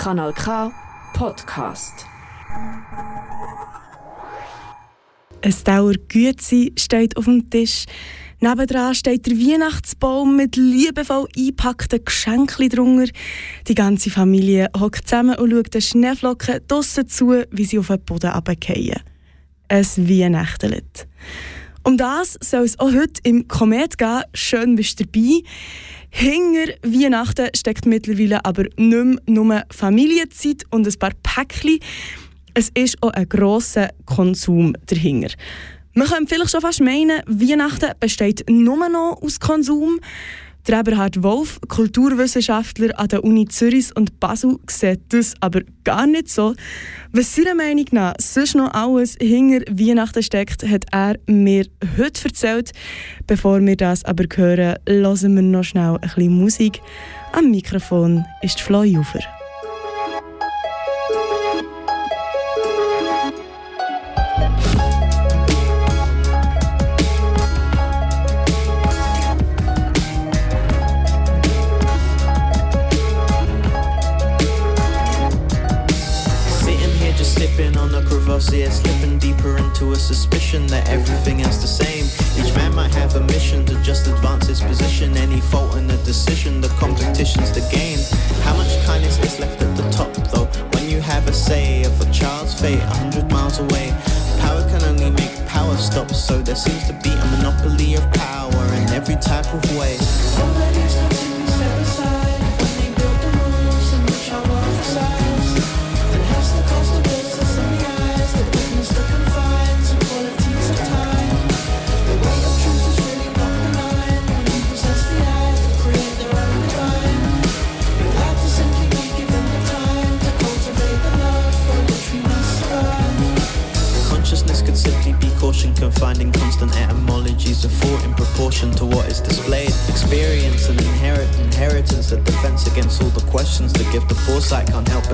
Kanal K Podcast. Ein Dauergützi steht auf dem Tisch. Nebendran steht der Weihnachtsbaum mit liebevoll eingepackten Geschenken drunter. Die ganze Familie hockt zusammen und schaut den Schneeflocken draussen zu, wie sie auf den Boden runterfallen. Ein Weihnachtenlied. Um das soll es auch heute im Komet gehen. Schön bist du dabei. Hinter Weihnachten steckt mittlerweile aber nicht mehr nur Familienzeit und ein paar Päckchen. Es ist auch ein grosser Konsum dahinter. Man könnte vielleicht schon fast meinen, Weihnachten besteht nur noch aus Konsum. Der Eberhard Wolf, Kulturwissenschaftler an der Uni Zürich und Basel, sieht das aber gar nicht so. Was seiner Meinung nach sonst noch alles hinter Weihnachten steckt, hat er mir heute erzählt. Bevor wir das aber hören, hören wir noch schnell ein bisschen Musik. Am Mikrofon ist Flo Jufer. Crevassier slipping deeper into a suspicion that everything else the same. Each man might have a mission to just advance his position. Any fault in the decision, the competition's the game. How much kindness is left at the top, though? When you have a say of a child's fate, a hundred miles away. Power can only make power stop, so there seems to be a monopoly of power in every type of way. I can't help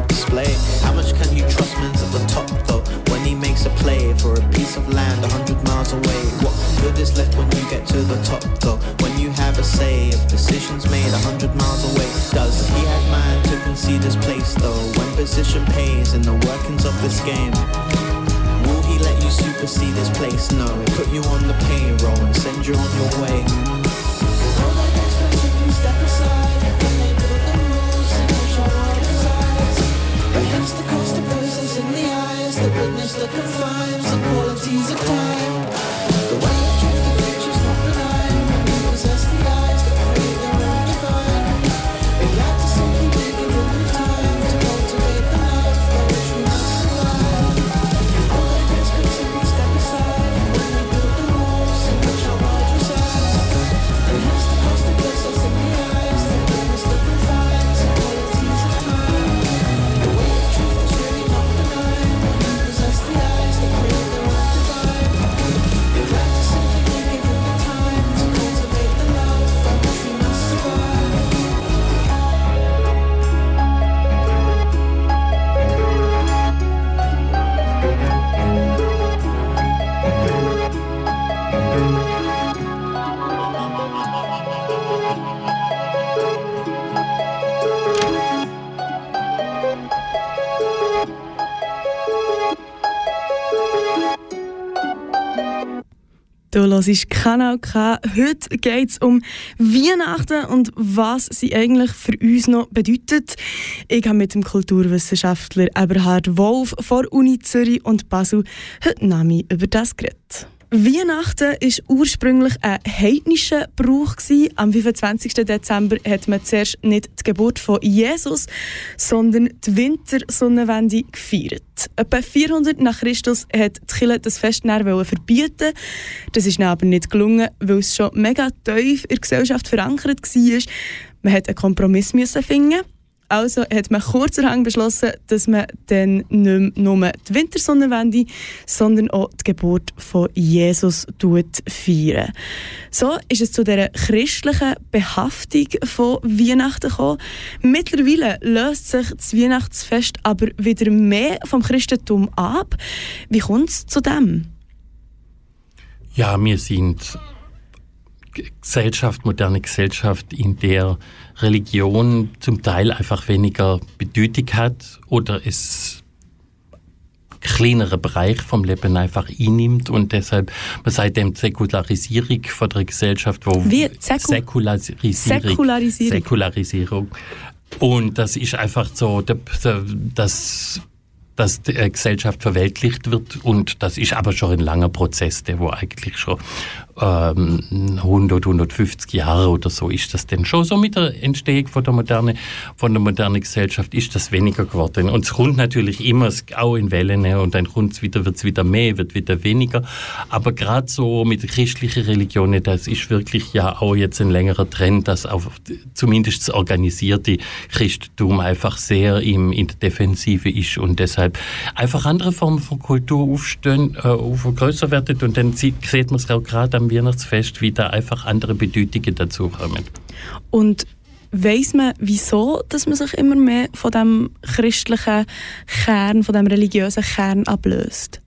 hörst Kanal K. Heute geht es um Weihnachten und was sie eigentlich für uns noch bedeutet. Ich habe mit dem Kulturwissenschaftler Eberhard Wolf von Uni Zürich und Basel heute Nami über das geredet. Weihnachten war ursprünglich ein heidnischer Brauch. Am 25. Dezember hat man zuerst nicht die Geburt von Jesus, sondern die Wintersonnenwende gefeiert. Etwa 400 nach Christus hat die Kirche das Fest wollen verbieten. Das ist aber nicht gelungen, weil es schon mega tief in der Gesellschaft verankert war. Man hat einen Kompromiss finden. Also hat man kurzerhand beschlossen, dass man dann nicht nur die Wintersonnenwende, sondern auch die Geburt von Jesus tut feiern. So ist es zu dieser christlichen Behaftung von Weihnachten gekommen. Mittlerweile löst sich das Weihnachtsfest aber wieder mehr vom Christentum ab. Wie kommt es zu dem? Ja, wir sind Gesellschaft, moderne Gesellschaft, in der Religion zum Teil einfach weniger Bedeutung hat oder es kleineren Bereich vom Leben einfach einnimmt und deshalb, man sagt dem Säkularisierung von der Gesellschaft, wo Wie? Säku Säkularisierung, Säkularisierung. Säkularisierung. Und das ist einfach so, das dass die Gesellschaft verweltlicht wird und das ist aber schon ein langer Prozess, der wo eigentlich schon ähm, 100, 150 Jahre oder so ist das denn schon so mit der Entstehung von der moderne, von der modernen Gesellschaft ist das weniger geworden. Und es kommt natürlich immer auch in Wellen und dann kommt wieder, wird es wieder mehr, wird wieder weniger, aber gerade so mit christlichen Religion, das ist wirklich ja auch jetzt ein längerer Trend, dass auch zumindest das organisierte Christentum einfach sehr im, in der Defensive ist und deshalb einfach andere Formen von Kultur aufstehen, äh, größer werden. Und dann sieht, sieht man es auch gerade am am Weihnachtsfest wieder einfach andere Bedeutungen dazukommen. Und Weiß man, wieso dass man sich immer mehr von dem christlichen Kern, von dem religiösen Kern ablöst?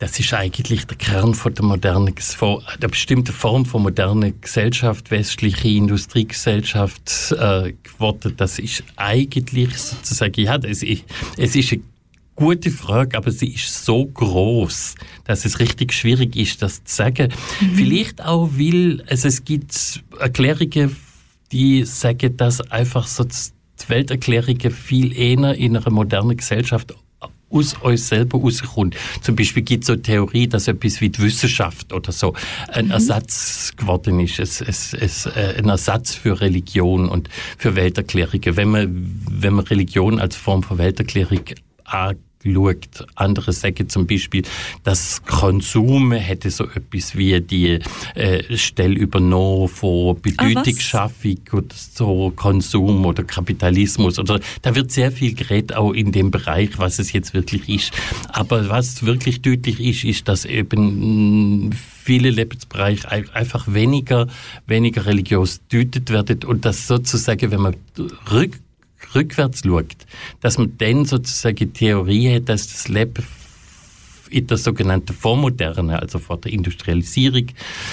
Das ist eigentlich der Kern von der modernen, von der bestimmten Form von moderner Gesellschaft, westliche Industriegesellschaft äh, geworden. Das ist eigentlich sozusagen, ja, das ist, es ist eine gute Frage, aber sie ist so groß, dass es richtig schwierig ist, das zu sagen. Mhm. Vielleicht auch, weil also es gibt Erklärungen, die sagen, dass einfach so die Welterklärungen viel eher in einer modernen Gesellschaft aus euch selber rauskommt. Zum Beispiel gibt es so Theorie, dass etwas wie die Wissenschaft oder so ein mhm. Ersatz geworden ist, es, es, es, äh, ein Ersatz für Religion und für Welterklärungen. Wenn man, wenn man Religion als Form von Welterklärung schaut. Andere sagen zum Beispiel, dass Konsum hätte so etwas wie die äh, Stelle übernommen von ah, Bedeutungsschaffung ah, oder so Konsum oder Kapitalismus. Oder da wird sehr viel geredet auch in dem Bereich, was es jetzt wirklich ist. Aber was wirklich deutlich ist, ist, dass eben mm, viele Lebensbereiche einfach weniger, weniger religiös deutet werden und das sozusagen, wenn man rück rückwärts schaut, dass man dann sozusagen die Theorie hat, dass das Leben in der sogenannten Vormoderne, also vor der Industrialisierung,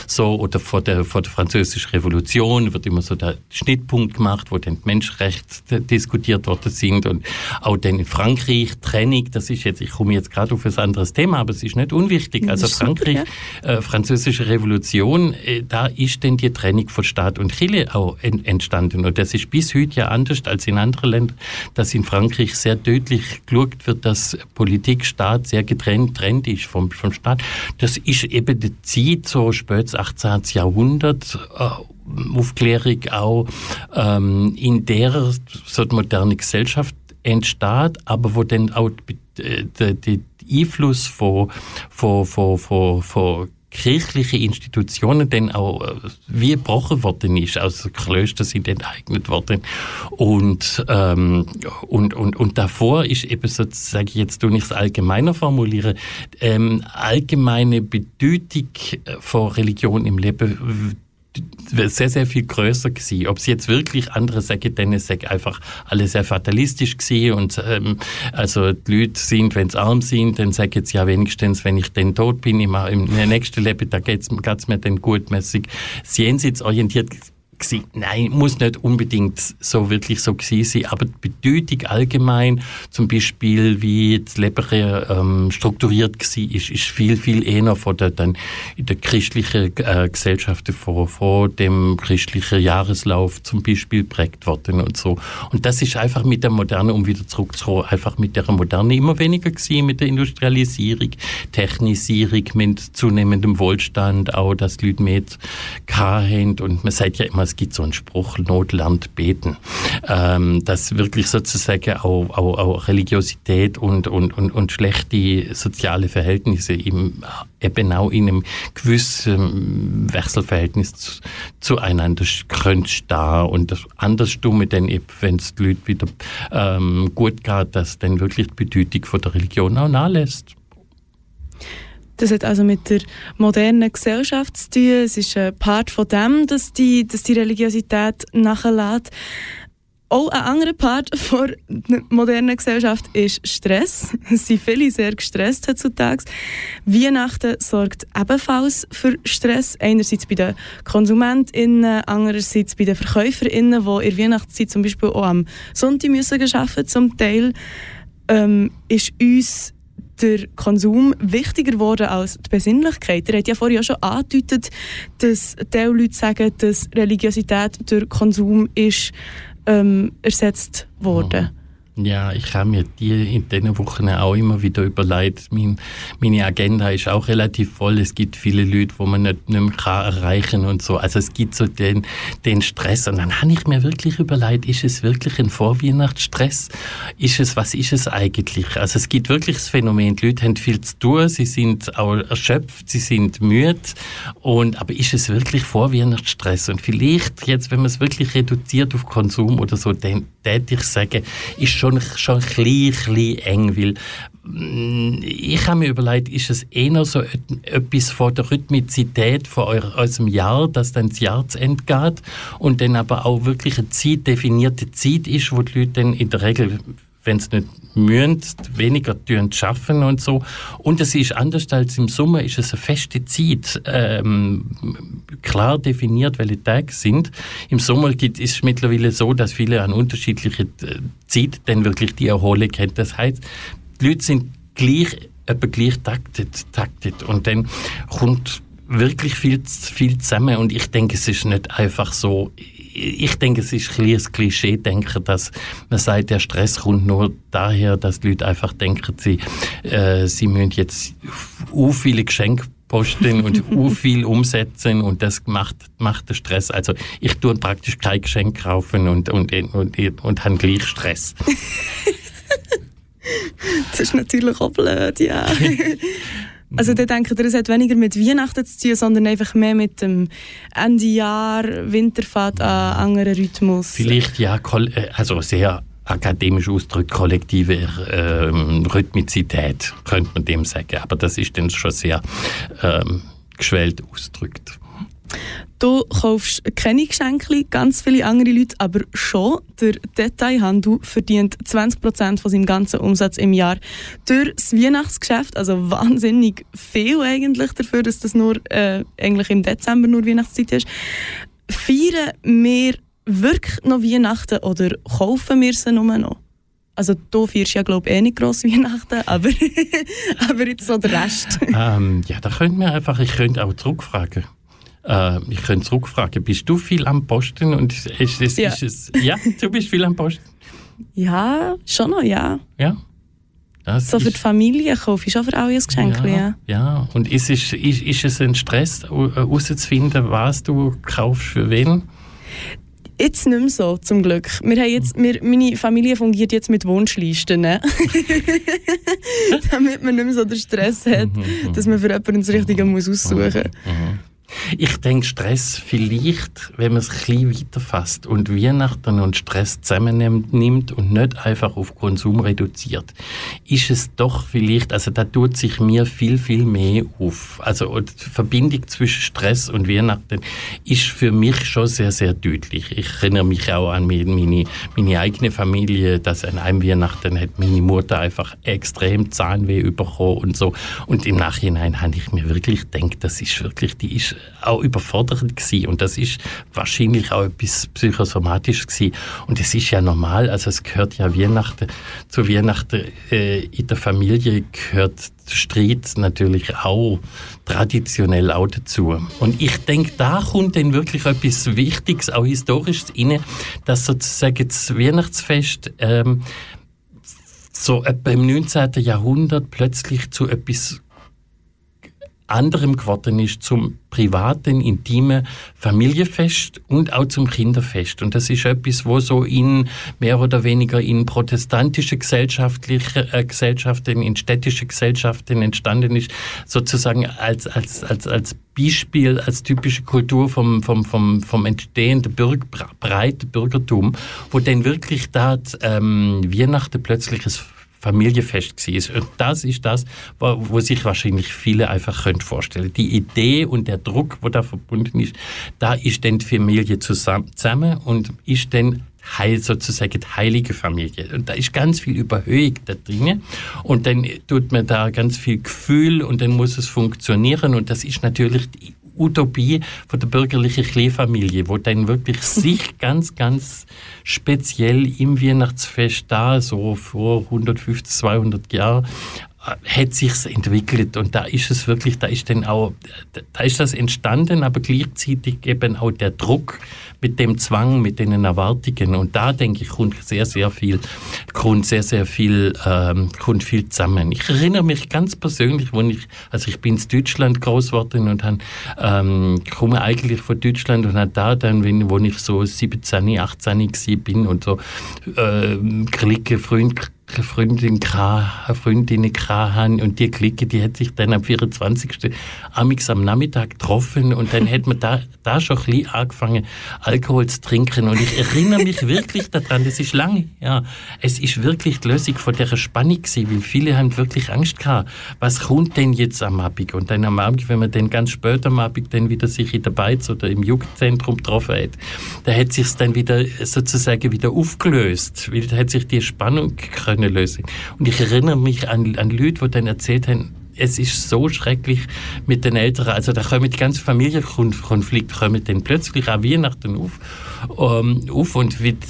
so oder vor der, vor der Französischen Revolution wird immer so der Schnittpunkt gemacht, wo dann Menschenrechte diskutiert worden sind und auch dann in Frankreich Trennung, das ist jetzt, ich komme jetzt gerade auf ein anderes Thema, aber es ist nicht unwichtig. Also Frankreich, äh, Französische Revolution, äh, da ist dann die Trennung von Staat und Kirche auch en entstanden und das ist bis heute ja anders als in anderen Ländern, dass in Frankreich sehr deutlich geschaut wird, dass Politik, Staat sehr getrennt Trend ist vom, vom Staat. Das ist eben die Zeit, so spätes 18. Jahrhundert, äh, Aufklärung auch, ähm, in der so die moderne Gesellschaft entsteht, aber wo dann auch der, der Einfluss von, von, von, von, von kirchliche Institutionen dann auch äh, wie gebrochen worden ist. Also Klöster sind enteignet worden. Und, ähm, und, und, und davor ist eben sozusagen, jetzt tue ich es allgemeiner formulieren, ähm, allgemeine Bedeutung äh, von Religion im Leben sehr, sehr viel größer gewesen. Ob es jetzt wirklich andere sagen, dann ist einfach alle sehr fatalistisch gewesen und ähm, also die Leute sind, wenn sie arm sind, dann sagen sie ja wenigstens, wenn ich dann tot bin, im, im nächsten Leben, da geht es mir dann gutmäßig. Jenseitsorientiert gewesen. Nein, muss nicht unbedingt so wirklich so gewesen sein, aber die Bedeutung allgemein, zum Beispiel wie das Leben ähm, strukturiert war, ist, ist viel, viel eher von der, dann in der christlichen äh, Gesellschaft vor, vor dem christlichen Jahreslauf zum Beispiel prägt worden und so. Und das ist einfach mit der Moderne, um wieder zurückzukommen, einfach mit der Moderne immer weniger gewesen, mit der Industrialisierung, Technisierung, mit zunehmendem Wohlstand, auch, dass die Leute mehr haben und man sagt ja immer, es gibt so einen Spruch, Not lernt beten. Ähm, dass wirklich sozusagen auch, auch, auch Religiosität und, und, und, und schlechte soziale Verhältnisse im, eben auch in einem gewissen Wechselverhältnis zu, zueinander können da und das Andersstumme dann eben, wenn es die Leute wieder ähm, gut geht, dass dann wirklich die Bedeutung von der Religion auch nachlässt. Das hat also mit der modernen Gesellschaft zu tun. Es ist ein Part von dem, dass die, dass die Religiosität nachlässt. Auch ein anderer Part der modernen Gesellschaft ist Stress. Es sind viele sehr gestresst heutzutage. Weihnachten sorgt ebenfalls für Stress. Einerseits bei den KonsumentInnen, andererseits bei den VerkäuferInnen, die in der Weihnachtszeit zum Beispiel auch am Sonntag müssen arbeiten zum Teil. Ähm, ist uns der Konsum wichtiger geworden als die Besinnlichkeit. Er hat ja vorhin auch schon angedeutet, dass die Leute sagen, dass Religiosität durch Konsum ist ähm, ersetzt worden. Ja, ich habe mir die in diesen Wochen auch immer wieder überlegt. Mein, meine Agenda ist auch relativ voll. Es gibt viele Leute, wo man nicht, nicht mehr erreichen kann und so. Also es gibt so den, den Stress. Und dann habe ich mir wirklich überlegt, ist es wirklich ein Vorweihnachtsstress? Ist es, was ist es eigentlich? Also es gibt wirklich das Phänomen, die Leute haben viel zu tun, sie sind auch erschöpft, sie sind müde. Und, aber ist es wirklich Vorweihnachtsstress? Und vielleicht jetzt, wenn man es wirklich reduziert auf Konsum oder so, dann täte ich sagen, ist schon schon, schon ein bisschen, eng, weil mm, ich habe mir überlegt, ist es eher so etwas von der Rhythmizität von eurem Jahr, dass dann das Ende geht und dann aber auch wirklich eine Zeit, definierte Zeit ist, wo die Leute dann in der Regel wenn sie nicht mühen, weniger schaffen und so. Und es ist anders als im Sommer, ist es eine feste Zeit, ähm, klar definiert, welche Tage sind. Im Sommer ist es mittlerweile so, dass viele an unterschiedliche äh, Zeit dann wirklich die Erholung haben. Das heißt, die Leute sind gleich, etwa gleich taktet, taktet. Und dann kommt wirklich viel, viel zusammen und ich denke, es ist nicht einfach so, ich denke, es ist ein Klischee denken, dass man sagt, der Stress kommt nur daher, dass die Leute einfach denken, sie, äh, sie müssen jetzt u viele Geschenke posten und u viel umsetzen und das macht, macht den Stress. Also ich tue praktisch kein Geschenk kaufen und, und, und, und, und habe gleich Stress. das ist natürlich auch blöd, ja. Also dann denkt ihr, es hat weniger mit Weihnachten zu tun, sondern einfach mehr mit dem Ende Jahr, Winterfahrt an anderen Rhythmus? Vielleicht ja, äh, also sehr akademisch ausdrückt, kollektive ähm, Rhythmizität, könnte man dem sagen. Aber das ist dann schon sehr ähm, geschwellt ausgedrückt. Du kaufst keine Geschenke, ganz viele andere Leute aber schon. Der Detailhandel verdient 20% von seinem ganzen Umsatz im Jahr durch das Weihnachtsgeschäft. Also wahnsinnig viel eigentlich dafür, dass das nur äh, eigentlich im Dezember nur Weihnachtszeit ist. Feiern wir wirklich noch Weihnachten oder kaufen wir sie nur noch? Also du feierst ja glaube ich eh nicht gross Weihnachten, aber, aber jetzt so der Rest. ähm, ja, da könnte man einfach, ich könnte auch zurückfragen. Äh, ich könnte zurückfragen, bist du viel am Posten? Und ist es, ja. Ist es, ja, du bist viel am Posten? Ja, schon noch, ja. Ja. Das so für die Familie kaufe ich für alle ein Geschenk. Ja, ja. ja. und ist, ist, ist, ist es ein Stress, herauszufinden, was du kaufst für wen? Jetzt nicht mehr so, zum Glück. Wir haben jetzt, wir, meine Familie fungiert jetzt mit Wunschlisten. Ne? Damit man nicht mehr so den Stress hat, mhm, mhm, dass man für jemanden das Richtige muss aussuchen muss. Ich denke, Stress vielleicht, wenn man es ein bisschen weiterfasst und Weihnachten und Stress zusammennimmt und nicht einfach auf Konsum reduziert, ist es doch vielleicht, also da tut sich mir viel, viel mehr auf. Also die Verbindung zwischen Stress und Weihnachten ist für mich schon sehr, sehr deutlich. Ich erinnere mich auch an meine, meine eigene Familie, dass an einem Weihnachten hat meine Mutter einfach extrem Zahnweh bekommen und so. Und im Nachhinein habe ich mir wirklich gedacht, das ist wirklich, die ist auch überfordernd gewesen. und das ist wahrscheinlich auch etwas psychosomatisches gewesen. und es ist ja normal, also es gehört ja Weihnachten zu Weihnachten äh, in der Familie gehört Streit natürlich auch traditionell auch dazu. Und ich denke, da kommt dann wirklich etwas Wichtiges, auch Historisches rein, dass sozusagen das Weihnachtsfest ähm, so etwa im 19. Jahrhundert plötzlich zu etwas anderem geworden ist zum privaten, intimen Familienfest und auch zum Kinderfest. Und das ist etwas, wo so in mehr oder weniger in protestantische gesellschaftliche äh, Gesellschaften, in städtische Gesellschaften entstanden ist, sozusagen als, als, als, als Beispiel, als typische Kultur vom, vom, vom, vom entstehenden Bürger, breiten Bürgertum, wo dann wirklich da ähm, Weihnachten plötzlich ein Familienfest war. Und das ist das, wo, sich wahrscheinlich viele einfach können vorstellen Die Idee und der Druck, wo da verbunden ist, da ist dann die Familie zusammen und ist dann heil, sozusagen die heilige Familie. Und da ist ganz viel Überhöhung da drin. Und dann tut man da ganz viel Gefühl und dann muss es funktionieren. Und das ist natürlich die Utopie von der bürgerlichen Kleinfamilie, wo dann wirklich sich ganz, ganz speziell im Weihnachtsfest da, so vor 150, 200 Jahren, hat sich's entwickelt und da ist es wirklich, da ist dann auch, da ist das entstanden, aber gleichzeitig eben auch der Druck mit dem Zwang, mit den Erwartungen und da denke ich kommt sehr sehr viel, kommt sehr sehr viel, ähm, kommt viel zusammen. Ich erinnere mich ganz persönlich, wo ich, also ich bin in Deutschland groß geworden und han, ähm, komme eigentlich von Deutschland und habe da dann, wenn, wo ich so 17, 18 bin und so äh, Clique, Freund Freundin Freundinnen haben und die Clique, die hat sich dann am 24. amix am Nachmittag getroffen und dann hat man da, da schon ein bisschen angefangen, Alkohol zu trinken. Und ich erinnere mich wirklich daran, das ist lange, ja, es ist wirklich die Lösung von dieser Spannung gewesen, weil viele haben wirklich Angst gehabt, was kommt denn jetzt am Abend? Und dann am Abend, wenn man dann ganz spät am Abend dann wieder sich in der Beiz oder im Jugendzentrum getroffen hat, da hat sich dann wieder sozusagen wieder aufgelöst, weil da hat sich die Spannung können lösen. Und ich erinnere mich an, an Leute, die dann erzählt haben, es ist so schrecklich mit den Eltern. Also da kommen die ganzen Familienkonflikte kommen dann plötzlich auch Weihnachten auf, ähm, auf und wird,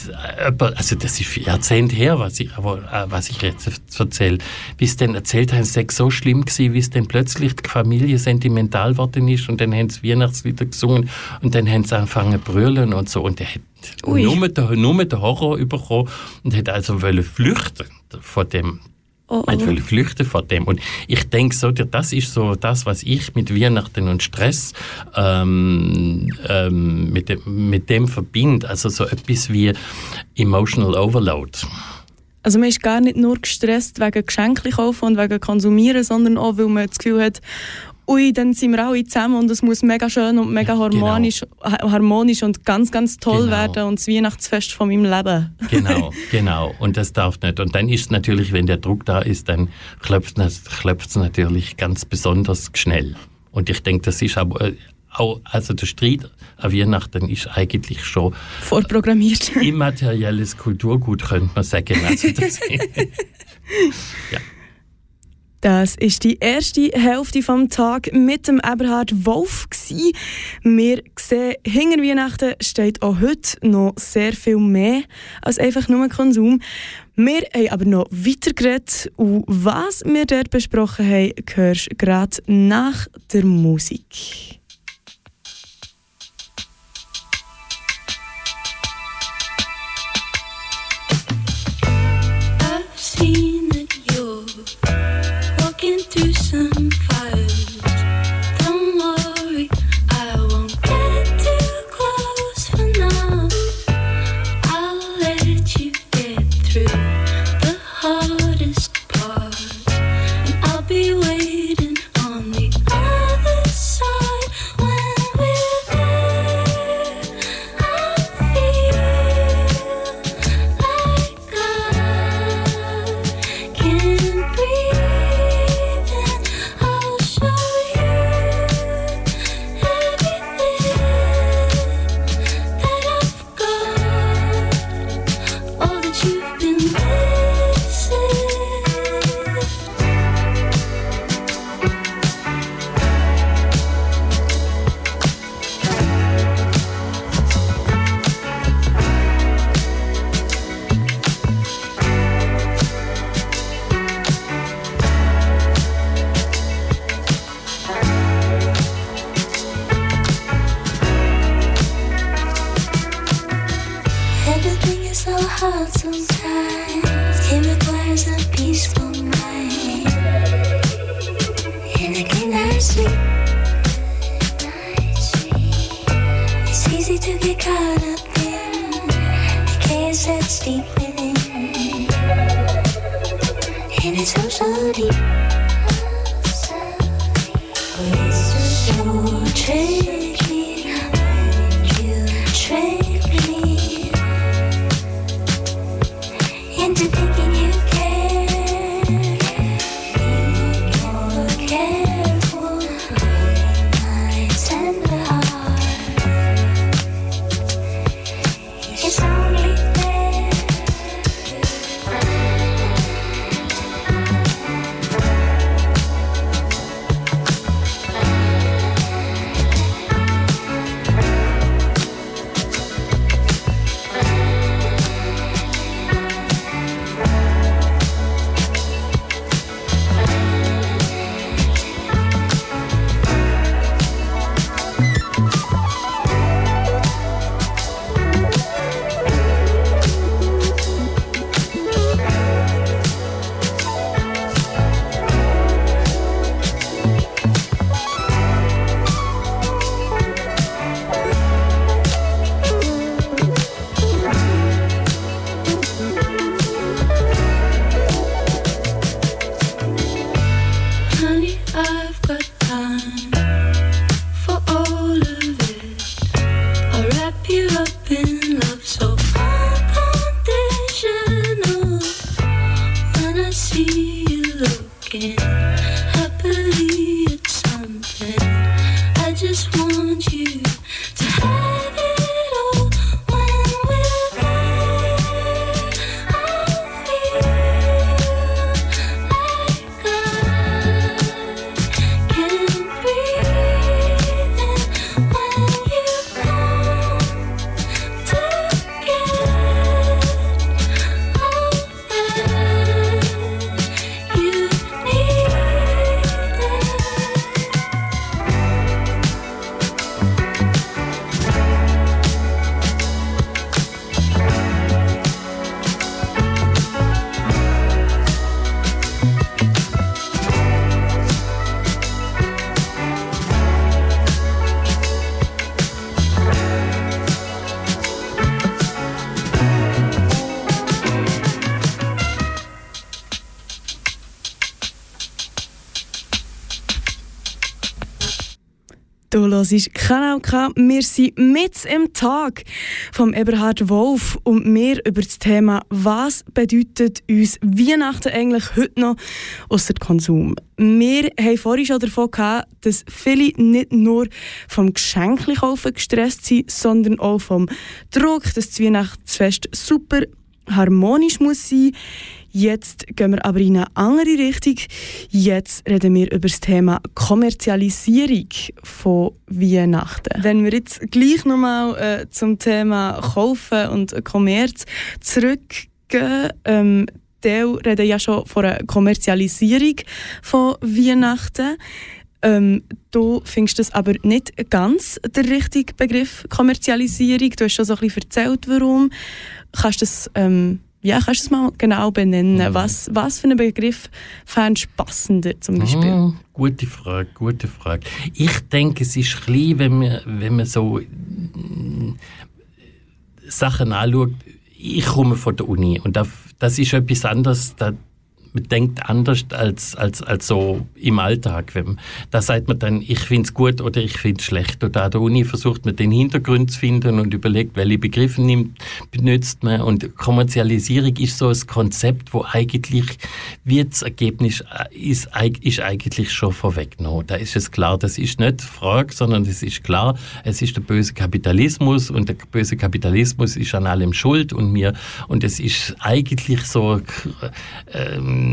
also das ist Jahrzehnte her, was ich, äh, was ich jetzt erzähle. Wie es dann erzählt haben, es sei so schlimm gewesen, wie es dann plötzlich die Familie sentimental geworden ist und dann haben sie Weihnachtslieder gesungen und dann haben sie angefangen zu brüllen und so und der hat nur den, nur den Horror bekommen und hat also wollen flüchten von dem Oh, oh. Will flüchten von dem. Und ich denke so, das ist so das, was ich mit Weihnachten und Stress ähm, ähm, mit, dem, mit dem verbinde. Also so etwas wie Emotional Overload. Also man ist gar nicht nur gestresst wegen Geschenke kaufen und wegen Konsumieren, sondern auch, weil man das Gefühl hat, ui, dann sind wir alle zusammen und es muss mega schön und mega harmonisch, genau. harmonisch und ganz, ganz toll genau. werden und das Weihnachtsfest von meinem Leben. Genau, genau. Und das darf nicht. Und dann ist es natürlich, wenn der Druck da ist, dann klopft es natürlich ganz besonders schnell. Und ich denke, das ist aber auch, also der Streit an Weihnachten ist eigentlich schon vorprogrammiert. Immaterielles Kulturgut, könnte man sagen. Also das, ja. Das ist die erste Hälfte vom Tag mit dem Eberhard Wolf gsi. Wir sehen, hinter Weihnachten steht auch heute noch sehr viel mehr als einfach nur Konsum. Wir haben aber noch weiter geredet und was wir dort besprochen haben, hörst du gerade nach der Musik. Hörst Kanal K. Wir sind mit im Tag vom Eberhard Wolf und wir über das Thema, was bedeutet uns Weihnachten eigentlich heute noch außer Konsum. Wir haben vorhin schon davon gehabt, dass viele nicht nur vom Geschenklikaufen gestresst sind, sondern auch vom Druck, dass das Weihnachtsfest super harmonisch muss sein Jetzt gehen wir aber in eine andere Richtung. Jetzt reden wir über das Thema Kommerzialisierung von Weihnachten. Wenn wir jetzt gleich nochmal äh, zum Thema Kaufen und Kommerz zurückgehen, ähm, die reden ja schon von einer Kommerzialisierung von Weihnachten. Ähm, du findest das aber nicht ganz der richtige Begriff Kommerzialisierung. Du hast schon so ein bisschen erzählt, warum. Kannst du das ähm, ja, kannst du es mal genau benennen? Mhm. Was, was für einen Begriff fändest du passender zum Beispiel? Mhm, gute Frage, gute Frage. Ich denke, es ist klein, wenn man, wenn man so äh, Sachen anschaut. Ich komme von der Uni und das, das ist etwas anderes. Da, denkt anders als, als, als so im Alltag. Da sagt man dann, ich finde es gut oder ich finde es schlecht. Oder an der Uni versucht man den Hintergrund zu finden und überlegt, welche Begriffe nimmt, benutzt man. Und Kommerzialisierung ist so ein Konzept, wo eigentlich das Ergebnis äh, ist, ist eigentlich schon vorweggenommen. Da ist es klar, das ist nicht Frage, sondern es ist klar, es ist der böse Kapitalismus und der böse Kapitalismus ist an allem schuld und mir und es ist eigentlich so ähm,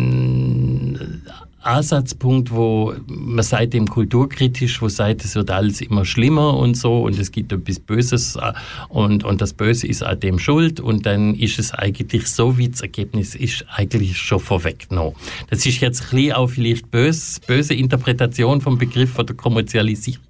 Ansatzpunkt, wo man seitdem kulturkritisch, wo sagt, es wird alles immer schlimmer und so und es gibt etwas Böses äh, und, und das Böse ist an dem schuld und dann ist es eigentlich so, wie das Ergebnis ist, eigentlich schon vorweggenommen. Das ist jetzt ein bisschen auch vielleicht böse, böse Interpretation vom Begriff von der Kommerzialisierung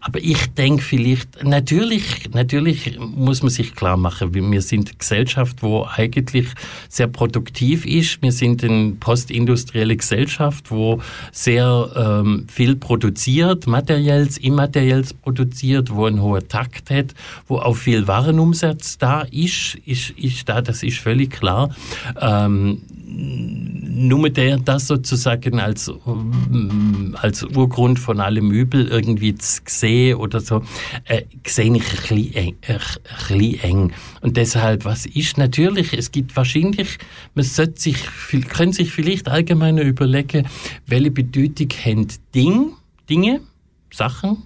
aber ich denke vielleicht, natürlich, natürlich muss man sich klar machen, wir sind eine Gesellschaft, wo eigentlich sehr produktiv ist. Wir sind eine postindustrielle Gesellschaft, wo sehr ähm, viel produziert, materielles, immaterielles produziert, wo einen hohen Takt hat, wo auch viel Warenumsatz da ist, ist, ist da, das ist völlig klar. Ähm, nur der das sozusagen als, mm, als Urgrund von allem Übel irgendwie zu sehen oder so, äh, sehe ich ein bisschen, eng, äh, ein eng. Und deshalb, was ist natürlich, es gibt wahrscheinlich, man sollte sich, können sich vielleicht allgemein überlegen, welche Bedeutung haben Ding, Dinge, Sachen,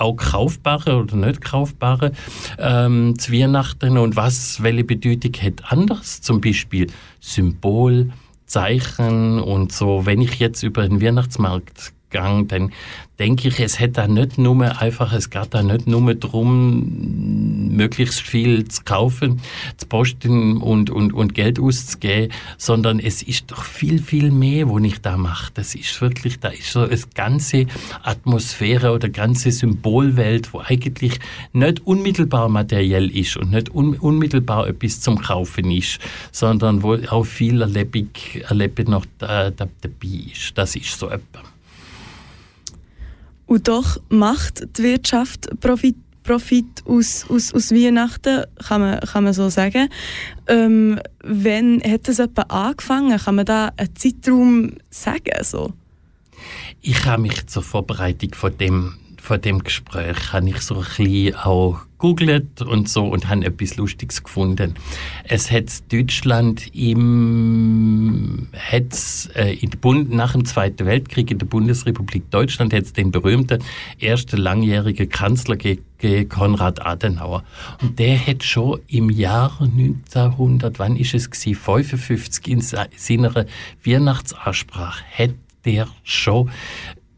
auch kaufbare oder nicht kaufbare ähm, zu Weihnachten und was, welche Bedeutung hat anders, zum Beispiel Symbol, Zeichen und so. Wenn ich jetzt über den Weihnachtsmarkt gang, dann denke ich, es hätte nicht nur einfach, es geht da nicht nur darum, möglichst viel zu kaufen, zu posten und, und, und Geld auszugeben, sondern es ist doch viel, viel mehr, was ich da mache. Das ist wirklich, da ist so eine ganze Atmosphäre oder ganze Symbolwelt, wo eigentlich nicht unmittelbar materiell ist und nicht un, unmittelbar etwas zum Kaufen ist, sondern wo auch viel erlebig, erlebig noch da, da, dabei ist. Das ist so etwas. Und doch macht die Wirtschaft Profit, Profit aus, aus, aus Weihnachten, kann man, kann man so sagen. Ähm, wenn hat das etwa angefangen? Kann man da einen Zeitraum sagen? So? Ich habe mich zur Vorbereitung von dem von dem Gespräch habe ich so ein bisschen auch googelt und so und habe etwas Lustiges gefunden. Es hat Deutschland im hat's, äh, in Bund, nach dem Zweiten Weltkrieg in der Bundesrepublik Deutschland hat den berühmten ersten langjährigen Kanzler gegeben, Konrad Adenauer. Und der hat schon im Jahr 1900, wann ist es gewesen, 55 in seiner Weihnachtsansprache, hat der schon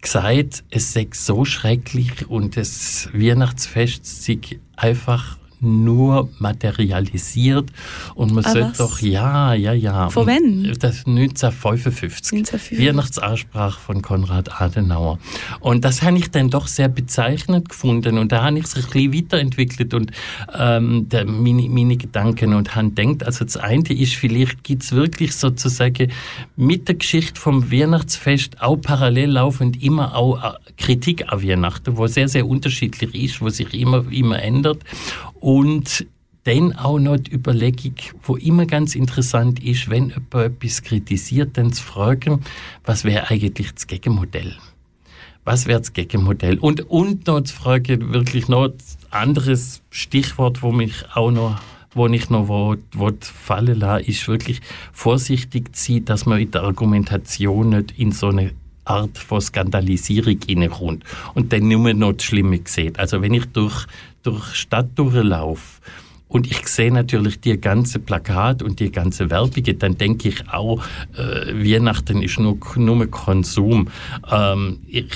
gesagt, es sei so schrecklich und das Weihnachtsfest sei einfach nur materialisiert und man ah, sollte doch, ja, ja, ja. Von wann? Das 1955. 1955. Weihnachtsansprache von Konrad Adenauer. Und das habe ich dann doch sehr bezeichnend gefunden und da habe ich es ein bisschen weiterentwickelt und ähm, der, meine, meine Gedanken und habe denkt, also das eine ist, vielleicht gibt es wirklich sozusagen mit der Geschichte vom Weihnachtsfest auch parallel laufend immer auch äh, Kritik an Weihnachten, wo sehr, sehr unterschiedlich ist, wo sich immer, immer ändert und dann auch noch die Überlegung, wo immer ganz interessant ist, wenn jemand etwas kritisiert, dann zu fragen, was wäre eigentlich das Gegenmodell? was wäre das Gegenmodell? Und, und noch die Frage, wirklich noch ein anderes Stichwort, wo mich auch noch wo ich noch wo, wo fallen lasse, ist wirklich vorsichtig zu sein, dass man in der Argumentation nicht in so eine Art von Skandalisierung hineinkommt und dann nur noch das Schlimme sieht. Also wenn ich durch, durch Stadt durchlaufe und ich sehe natürlich die ganze Plakat und die ganze Werbung, dann denke ich auch, äh, Weihnachten ist nur, nur Konsum. Ähm, ich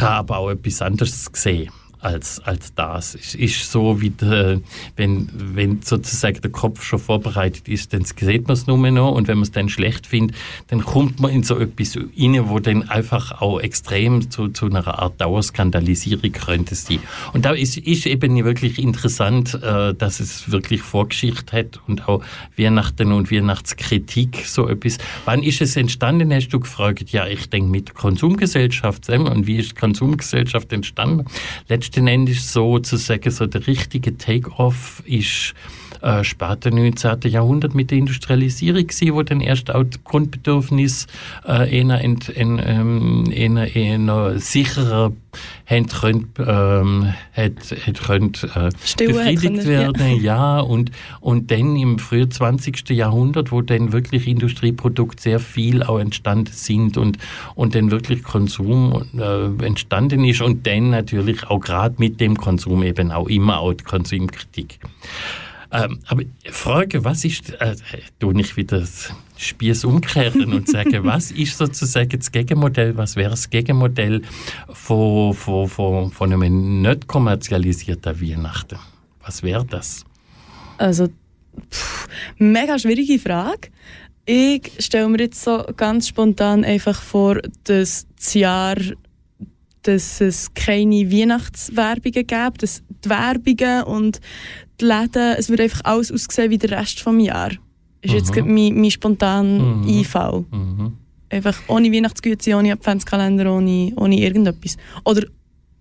habe auch etwas anderes gesehen als, als das. Es ist so, wie der, wenn, wenn sozusagen der Kopf schon vorbereitet ist, dann sieht man es nur noch und wenn man es dann schlecht findet, dann kommt man in so etwas rein, wo dann einfach auch extrem zu, zu einer Art Dauerskandalisierung könnte sein. Und da ist, ist eben wirklich interessant, äh, dass es wirklich Vorgeschichte hat und auch Weihnachten und Weihnachtskritik so etwas. Wann ist es entstanden, hast du gefragt? Ja, ich denke mit Konsumgesellschaft und wie ist Konsumgesellschaft entstanden? Letztendlich letzten Endes sozusagen so der richtige Take-off ist äh, später 19. Jahrhundert mit der Industrialisierung gewesen, wo dann erst auch das Grundbedürfnis äh, eher, ent, en, ähm, eher, eher sicherer haben können, ähm, hat, hat können, äh, befriedigt werden. Ja. ja, und, und dann im frühen 20. Jahrhundert, wo dann wirklich Industrieprodukte sehr viel auch entstanden sind und, und dann wirklich Konsum äh, entstanden ist und dann natürlich auch gerade mit dem Konsum eben auch immer auch die Konsumkritik. Ähm, aber Frage, was ist, äh, du nicht wieder das Spieß umkehren und sagen, was ist sozusagen das Gegenmodell, was wäre das Gegenmodell von, von, von, von einem nicht kommerzialisierten Weihnachten? Was wäre das? Also, pff, mega schwierige Frage. Ich stelle mir jetzt so ganz spontan einfach vor, dass das Jahr dass es keine Weihnachtswerbungen gibt, dass die Werbungen und die Läden, es wird einfach alles aussehen wie der Rest des Jahres. Das ist jetzt mhm. mein, mein spontaner mhm. Einfall. Mhm. Einfach ohne Weihnachtsgüte, ohne Adventskalender, ohne, ohne irgendetwas. Oder,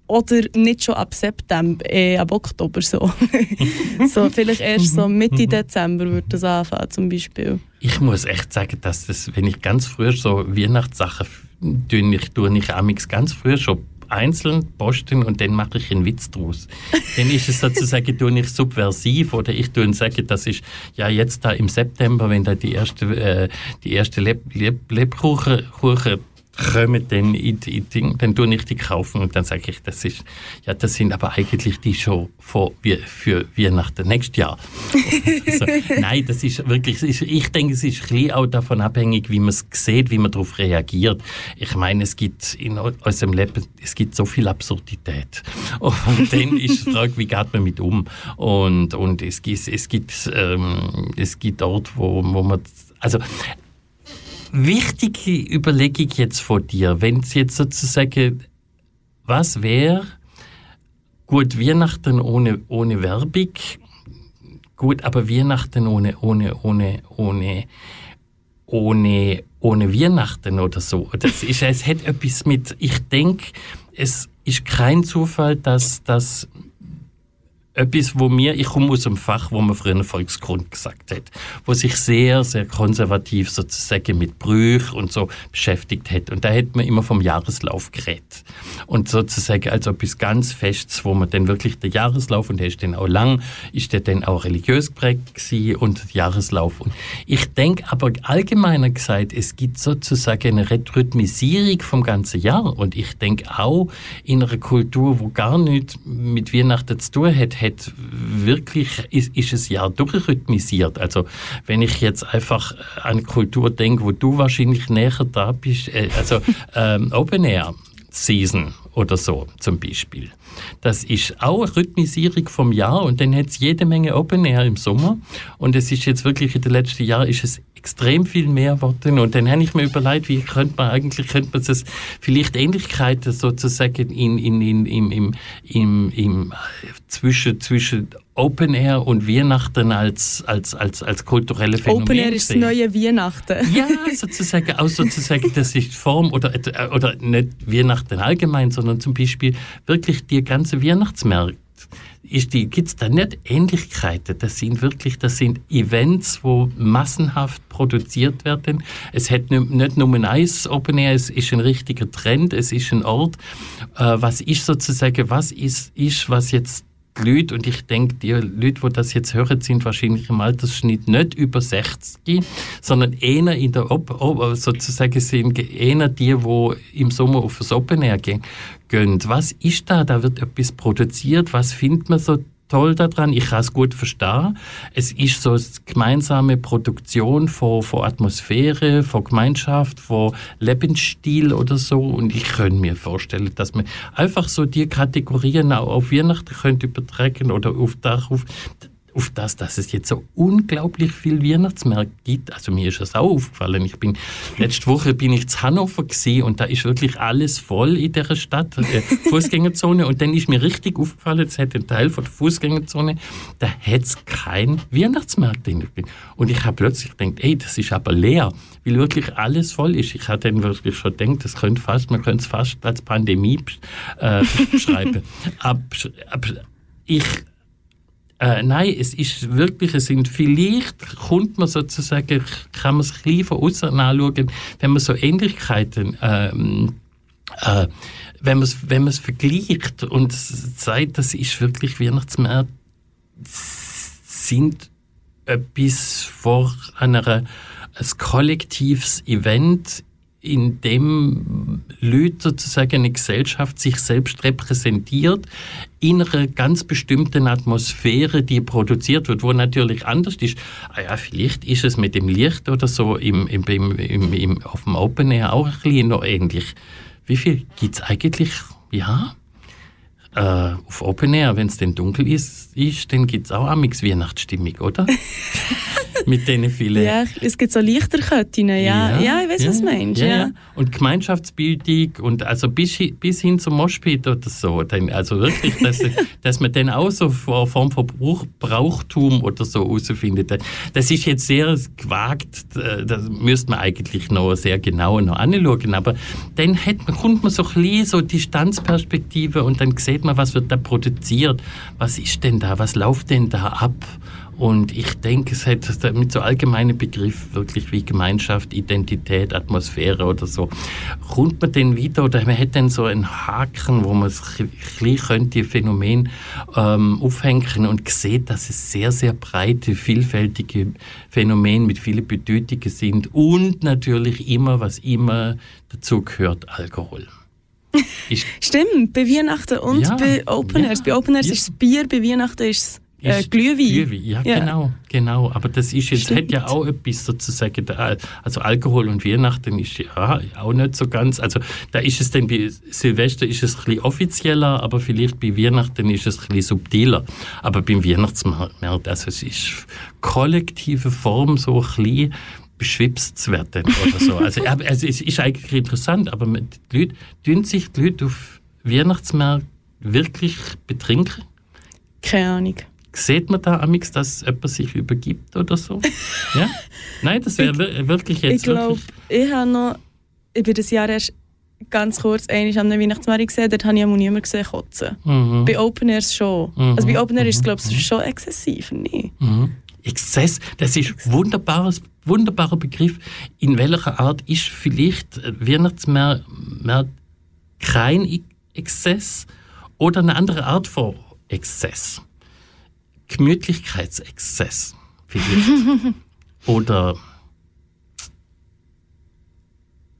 oder nicht schon ab September, eh ab Oktober so. so vielleicht erst so mhm. Mitte mhm. Dezember würde das anfangen zum Beispiel. Ich muss echt sagen, dass das, wenn ich ganz früh so Weihnachtssachen tue, ich tue ich ganz früh schon einzeln posten und dann mache ich einen Witz draus. dann ist es sozusagen tue ich subversiv oder ich tue sagen, das ist ja jetzt da im September, wenn da die erste äh, die erste Lebkuchen kommen dann in, in, dann tue ich die kaufen und dann sage ich, das ist, ja, das sind aber eigentlich die schon für, für Weihnachten nächstes Jahr. also, nein, das ist wirklich, ich denke, es ist ein auch davon abhängig, wie man es sieht, wie man darauf reagiert. Ich meine, es gibt in unserem Leben, es gibt so viel Absurdität. Und dann ist die Frage, wie geht man mit um? Und, und es gibt, es gibt, ähm, es gibt Orte, wo, wo man, also, wichtige Überlegung jetzt von dir, wenn es jetzt sozusagen, was wäre gut Weihnachten ohne, ohne Werbung, gut, aber Weihnachten ohne, ohne, ohne, ohne, ohne, ohne Weihnachten oder so. Das ist, es hat etwas mit, ich denke, es ist kein Zufall, dass, dass etwas, wo mir, ich komme aus einem Fach, wo man früher einen Volksgrund gesagt hat, wo sich sehr, sehr konservativ sozusagen mit Brüch und so beschäftigt hat. Und da hat man immer vom Jahreslauf geredet. Und sozusagen als etwas ganz Festes, wo man dann wirklich der Jahreslauf, und der ist dann auch lang, ist der dann auch religiös geprägt gewesen und Jahreslauf. Und ich denke aber allgemeiner gesagt, es gibt sozusagen eine Rhythmisierung vom ganzen Jahr. Und ich denke auch in einer Kultur, wo gar nichts mit Weihnachten zu tun hat, hat wirklich, ist, ist es ja durchrhythmisiert. Also wenn ich jetzt einfach an Kultur denke, wo du wahrscheinlich näher da bist, äh, also ähm, Open Air Season oder so zum Beispiel. Das ist auch eine Rhythmisierung vom Jahr und dann hat es jede Menge Open Air im Sommer und es ist jetzt wirklich in den letzten Jahren ist es extrem viel mehr geworden und dann habe ich mir überlegt, wie könnte man eigentlich könnte man das vielleicht Ähnlichkeiten sozusagen in, in, in, im, im, im, im zwischen, zwischen Open Air und Weihnachten als, als, als, als kulturelle Phänomen Open Air ist das neue Weihnachten. Ja, sozusagen, auch sozusagen, das ist Form oder, oder nicht Weihnachten allgemein, sondern zum Beispiel wirklich die ganze Weihnachtsmärkte gibt es da nicht Ähnlichkeiten. Das sind wirklich, das sind Events, wo massenhaft produziert werden. Es hat nicht nur ein Eis Open Air, es ist ein richtiger Trend, es ist ein Ort. Äh, was ist sozusagen, was ist, ist was jetzt die Leute, und ich denke, die Leute, die das jetzt hören, sind wahrscheinlich im Altersschnitt nicht über 60, sondern eher in der Op sozusagen sind eher die, die im Sommer auf das Open Air gehen. Was ist da? Da wird etwas produziert. Was findet man so toll daran. Ich kann es gut verstehen. Es ist so eine gemeinsame Produktion von, von Atmosphäre, von Gemeinschaft, von Lebensstil oder so. Und ich könnte mir vorstellen, dass man einfach so die Kategorien auch auf Weihnachten könnte übertragen oder auf darauf auf das, dass es jetzt so unglaublich viel Weihnachtsmärkte gibt. Also mir ist das auch aufgefallen. Ich bin, letzte Woche bin ich zu Hannover gesehen und da ist wirklich alles voll in der Stadt, äh, Fußgängerzone. Und dann ist mir richtig aufgefallen, es hat einen Teil von der Fußgängerzone, da hat es kein Weihnachtsmarkt drin. Und ich habe plötzlich gedacht, ey, das ist aber leer, weil wirklich alles voll ist. Ich hatte dann wirklich schon gedacht, das könnte fast, man könnte es fast als Pandemie äh, beschreiben. aber, aber ich äh, nein, es ist wirklich, es sind vielleicht, kommt man sozusagen, kann man es ein bisschen von außen anschauen, wenn man so Ähnlichkeiten, ähm, äh, wenn man es wenn vergleicht und sagt, das ist wirklich Weihnachtsmärkte, sind etwas vor einer, ein kollektives Event in dem Leute sozusagen eine Gesellschaft sich selbst repräsentiert in einer ganz bestimmten Atmosphäre, die produziert wird, wo natürlich anders ist. Ah ja, vielleicht ist es mit dem Licht oder so im, im, im, im auf dem Open Air auch ein bisschen noch ähnlich. Wie viel gibt es eigentlich? Ja, äh, auf Open Air, wenn es denn dunkel ist, ist dann gibt es auch amix Weihnachtsstimmung, oder? Mit denen vielen. Ja, es gibt so Lichterketten, ja. ja. Ja, ich weiß, ja, was du meinst. Ja, ja. Und Gemeinschaftsbildung und also bis, bis hin zum Moschpit oder so. Also wirklich, dass, dass man dann auch so eine Form von Brauch, Brauchtum oder so herausfindet. Das ist jetzt sehr gewagt, äh, das müsste man eigentlich noch sehr genau noch anschauen. Aber dann hat man, kommt man so ein bisschen so Distanzperspektive und dann sieht man, was wird da produziert, was ist denn da, was läuft denn da ab? Und ich denke, es hat mit so allgemeinen Begriff wirklich wie Gemeinschaft, Identität, Atmosphäre oder so, kommt man dann wieder oder man hat dann so einen Haken, wo man ein bisschen könnte Phänomen ähm, aufhängen und sieht, dass es sehr, sehr breite, vielfältige Phänomene mit vielen Bedeutungen sind und natürlich immer, was immer dazu gehört, Alkohol. Stimmt, bei Weihnachten und ja, bei Open Airs. Ja, bei Open Airs ja. ist es Bier, bei Weihnachten ist es äh, Glühwein. Glühwein. Ja, ja, genau, genau. Aber das ist jetzt, hat ja auch etwas sozusagen, also Alkohol und Weihnachten ist ja auch nicht so ganz, also da ist es dann bei Silvester ist es ein bisschen offizieller, aber vielleicht bei Weihnachten ist es ein bisschen subtiler. Aber beim Weihnachtsmarkt, also es ist kollektive Form so ein bisschen beschwipst zu werden oder so. Also, also es ist eigentlich interessant, aber die Leute, tun sich die Leute auf Weihnachtsmärkten wirklich betrinken? Keine Ahnung. Sieht man da amix, dass jemand sich übergibt oder so? ja? Nein, das wäre wirklich jetzt Ich glaube, ich habe noch, ich bin das Jahr erst ganz kurz einmal an einem Weihnachtsmarkt gesehen, dort habe ich auch niemanden gesehen kotzen. Mhm. Bei Open Airs schon. Mhm. Also bei Open Air ist es, glaube ich, mhm. schon exzessiv, nicht? Mhm. Exzess, das ist ein wunderbares, wunderbarer Begriff. In welcher Art ist vielleicht Weihnachtsmarkt kein Exzess oder eine andere Art von Exzess? Gemütlichkeitsexzess vielleicht. Oder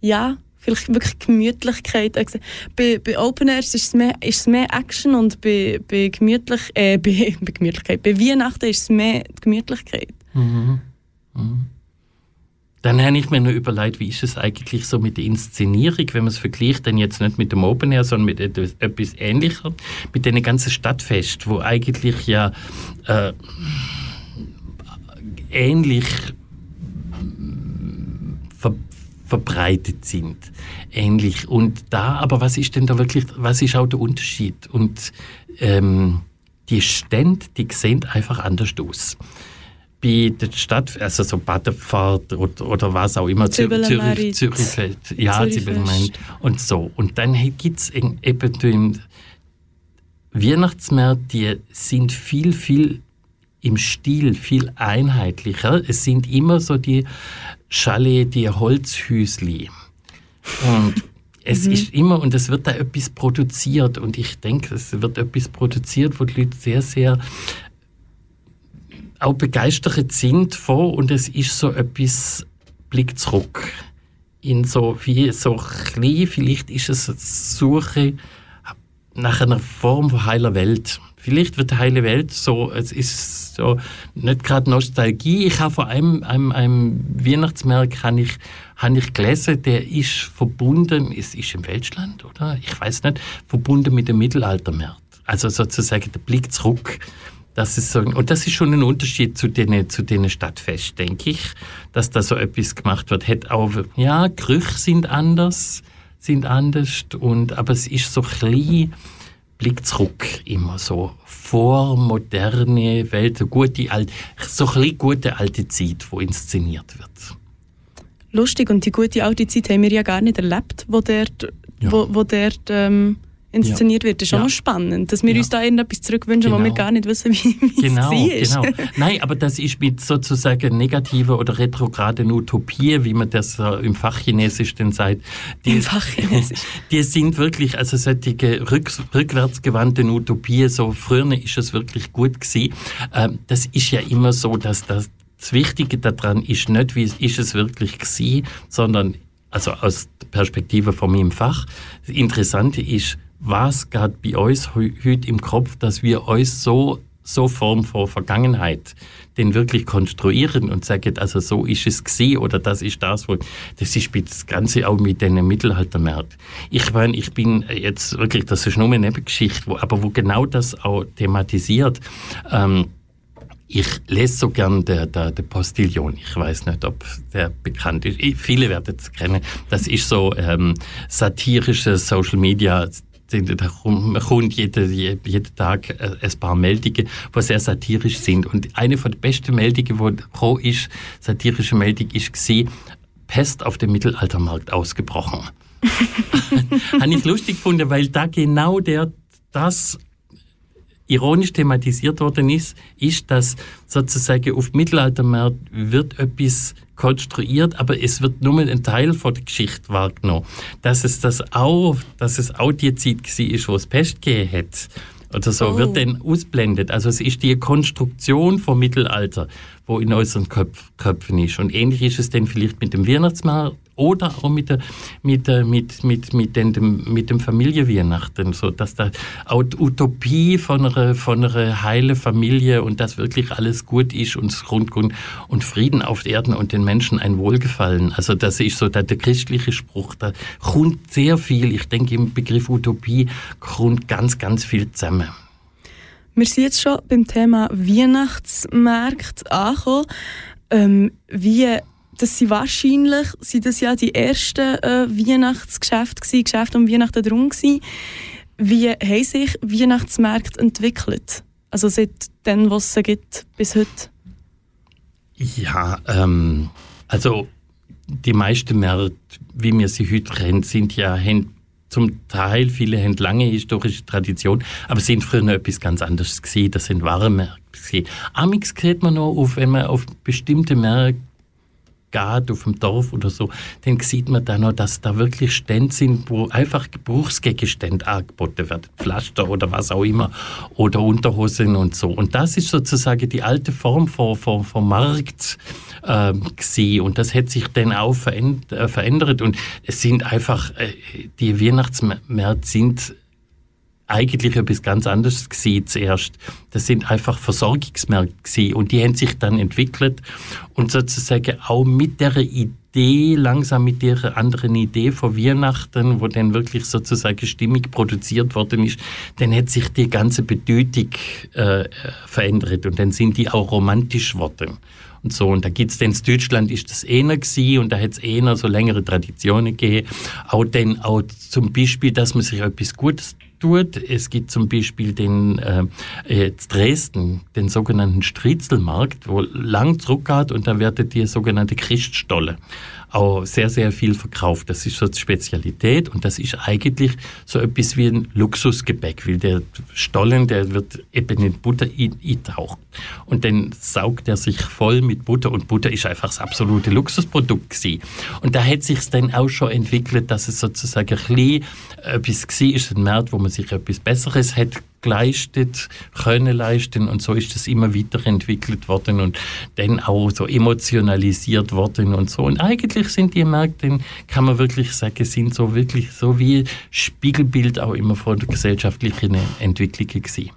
ja, vielleicht wirklich Gemütlichkeit. Bei, bei Open Airs ist es mehr, ist es mehr Action und bei, bei, Gemütlich, äh, bei, bei Gemütlichkeit, bei Weihnachten ist es mehr Gemütlichkeit. Mhm. Mhm. Dann habe ich mir noch überlegt, wie ist es eigentlich so mit der Inszenierung, wenn man es vergleicht, dann jetzt nicht mit dem Open Air, sondern mit etwas, etwas Ähnlichem, mit den ganzen Stadtfest, wo eigentlich ja äh, ähnlich ver verbreitet sind, ähnlich. Und da, aber was ist denn da wirklich, was ist auch der Unterschied? Und ähm, die Stände, die sehen einfach anders aus bei der Stadt, also so Badefahrt oder, oder was auch immer, Zürich, Zürich, ja, Zürich und so. Und dann gibt es eben Weihnachtsmärkte, die sind viel, viel im Stil viel einheitlicher. Es sind immer so die Chalet, die Holzhüsli. Und es mhm. ist immer, und es wird da etwas produziert. Und ich denke, es wird etwas produziert, wo die Leute sehr, sehr auch begeistert sind vor. Und es ist so etwas Blick zurück. In so, wie so klein, vielleicht ist es eine Suche nach einer Form von heiler Welt. Vielleicht wird die heile Welt so, es ist so nicht gerade Nostalgie. Ich habe vor einem, einem, einem Weihnachtsmarkt habe ich, habe ich gelesen, der ist verbunden, ist, ist im Welschland, oder? Ich weiß nicht, verbunden mit dem Mittelaltermarkt. Also sozusagen der Blick zurück. Das ist so, und das ist schon ein Unterschied zu den, zu den Stadtfest, denke ich, dass da so etwas gemacht wird. Hat auch, ja, Gerüche sind anders, sind anders, und, aber es ist so klein, Blick zurück, immer so vor moderne Welt, so gute alte, so ein gute alte Zeit, wo inszeniert wird. Lustig und die gute alte Zeit haben wir ja gar nicht erlebt, wo dort, ja. wo, wo dort ähm, inszeniert ja. wird. Das ist ja. auch noch spannend, dass wir ja. uns da irgendetwas zurückwünschen, genau. wo wir genau. gar nicht wissen, wie, wie genau, es war. Genau. Nein, aber das ist mit sozusagen negativen oder retrograden Utopie, wie man das im Fachchinesisch denn sagt. Die, Im Fachchinesisch. Die sind wirklich, also solche rück, rückwärtsgewandten Utopien, so früher ist es wirklich gut gewesen. Ähm, das ist ja immer so, dass das, das Wichtige daran ist nicht, wie ist es wirklich gewesen, sondern also aus der Perspektive von meinem Fach. Das Interessante ist, was geht bei uns heute im Kopf, dass wir uns so so Form von Vergangenheit den wirklich konstruieren und sagen, also so ist es gewesen oder das ist das, wo, das ist das Ganze auch mit den Mittelaltermärkten. Ich meine, ich bin jetzt wirklich, das ist nur eine Nebengeschichte, wo, aber wo genau das auch thematisiert. Ähm, ich lese so gern der, der, der Postillon. Ich weiß nicht, ob der bekannt ist. Viele werden es kennen. Das ist so ähm, satirische Social Media da kommt jeden, jeden Tag äh, ein paar Meldungen, die sehr satirisch sind. Und eine von den besten Meldungen, die pro ist, satirische Meldung, ist war, Pest auf dem Mittelaltermarkt ausgebrochen. Habe ich lustig gefunden, weil da genau der, das ironisch thematisiert worden ist, ist, dass sozusagen auf Mittelaltermarkt wird etwas konstruiert, aber es wird nur ein Teil von der Geschichte wahrgenommen. Dass es das auch, dass es auch die Zeit war, wo es Pest gegeben hat oder so, oh. wird dann ausblendet. Also es ist die Konstruktion vom Mittelalter, wo in unseren Köpf Köpfen ist. Und ähnlich ist es dann vielleicht mit dem Weihnachtsmarkt oder auch mit, der, mit, der, mit, mit, mit, den, dem, mit dem Familienweihnachten, so dass da auch die Utopie von einer, von einer heilen Familie und dass wirklich alles gut ist und Grundgrund und Frieden auf Erden und den Menschen ein Wohlgefallen. Also das ist so der, der christliche Spruch. Da kommt sehr viel, ich denke im Begriff Utopie kommt ganz, ganz viel zusammen. Wir sind jetzt schon beim Thema Weihnachtsmärkte angekommen. Ähm, wie das sind wahrscheinlich sind das ja die ersten äh, Weihnachtsgeschäfte gewesen, Geschäfte um Weihnachten herum gewesen. Wie haben sich Weihnachtsmärkte entwickelt? Also seit dem, was es gibt, bis heute? Ja, ähm, also die meisten Märkte, wie wir sie heute kennen, sind ja haben zum Teil, viele haben lange historische Tradition, aber sind früher noch etwas ganz anderes gewesen. Das sind Warenmärkte gewesen. Amix sieht man noch, auf, wenn man auf bestimmte Märkte geht auf dem Dorf oder so, dann sieht man dann noch, dass da wirklich Stände sind, wo einfach Gebrauchsgegenstände angeboten werden, Pflaster oder was auch immer, oder Unterhosen und so. Und das ist sozusagen die alte Form vom, vom, vom Markt äh, gewesen. und das hat sich dann auch äh, verändert und es sind einfach, äh, die Weihnachtsmärkte sind eigentlich etwas ganz anderes gewesen zuerst. Das sind einfach Versorgungsmärkte und die haben sich dann entwickelt und sozusagen auch mit der Idee, langsam mit der anderen Idee von Weihnachten, wo dann wirklich sozusagen stimmig produziert worden ist, dann hat sich die ganze Bedeutung äh, verändert und dann sind die auch romantisch geworden und so. Und da gibt's dann in Deutschland ist das eher gewesen und da hat es eher so längere Traditionen gegeben. Auch dann auch zum Beispiel, dass man sich etwas Gutes tut. Es gibt zum Beispiel den äh, jetzt Dresden, den sogenannten Striezelmarkt, wo lang zurückgeht und da werden die sogenannte Christstolle auch sehr, sehr viel verkauft. Das ist so die Spezialität und das ist eigentlich so etwas wie ein Luxusgebäck, weil der Stollen, der wird eben in Butter eintaucht und dann saugt er sich voll mit Butter und Butter ist einfach das absolute Luxusprodukt gewesen. Und da hat sich dann auch schon entwickelt, dass es sozusagen ein bisschen etwas war, ist ein Markt, wo man sich etwas Besseres hat geleistet, können leisten und so ist das immer weiterentwickelt worden und dann auch so emotionalisiert worden und so. Und eigentlich sind die Märkte, kann man wirklich sagen, sind so wirklich so wie Spiegelbild auch immer von der gesellschaftlichen Entwicklung gewesen.